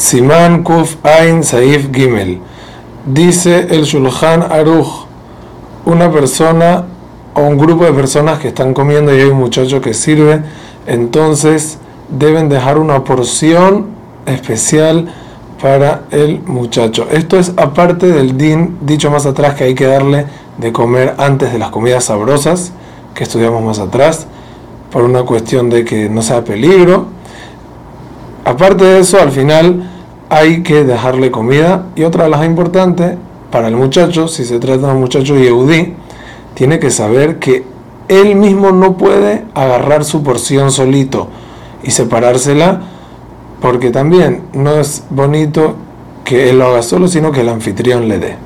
Siman Kuf Ain Saif Gimel. Dice el Shulchan Aruch, una persona o un grupo de personas que están comiendo y hay un muchacho que sirve, entonces deben dejar una porción especial para el muchacho. Esto es aparte del din dicho más atrás que hay que darle de comer antes de las comidas sabrosas que estudiamos más atrás, por una cuestión de que no sea peligro. Aparte de eso, al final hay que dejarle comida y otra de las importantes para el muchacho, si se trata de un muchacho yehudí, tiene que saber que él mismo no puede agarrar su porción solito y separársela porque también no es bonito que él lo haga solo, sino que el anfitrión le dé.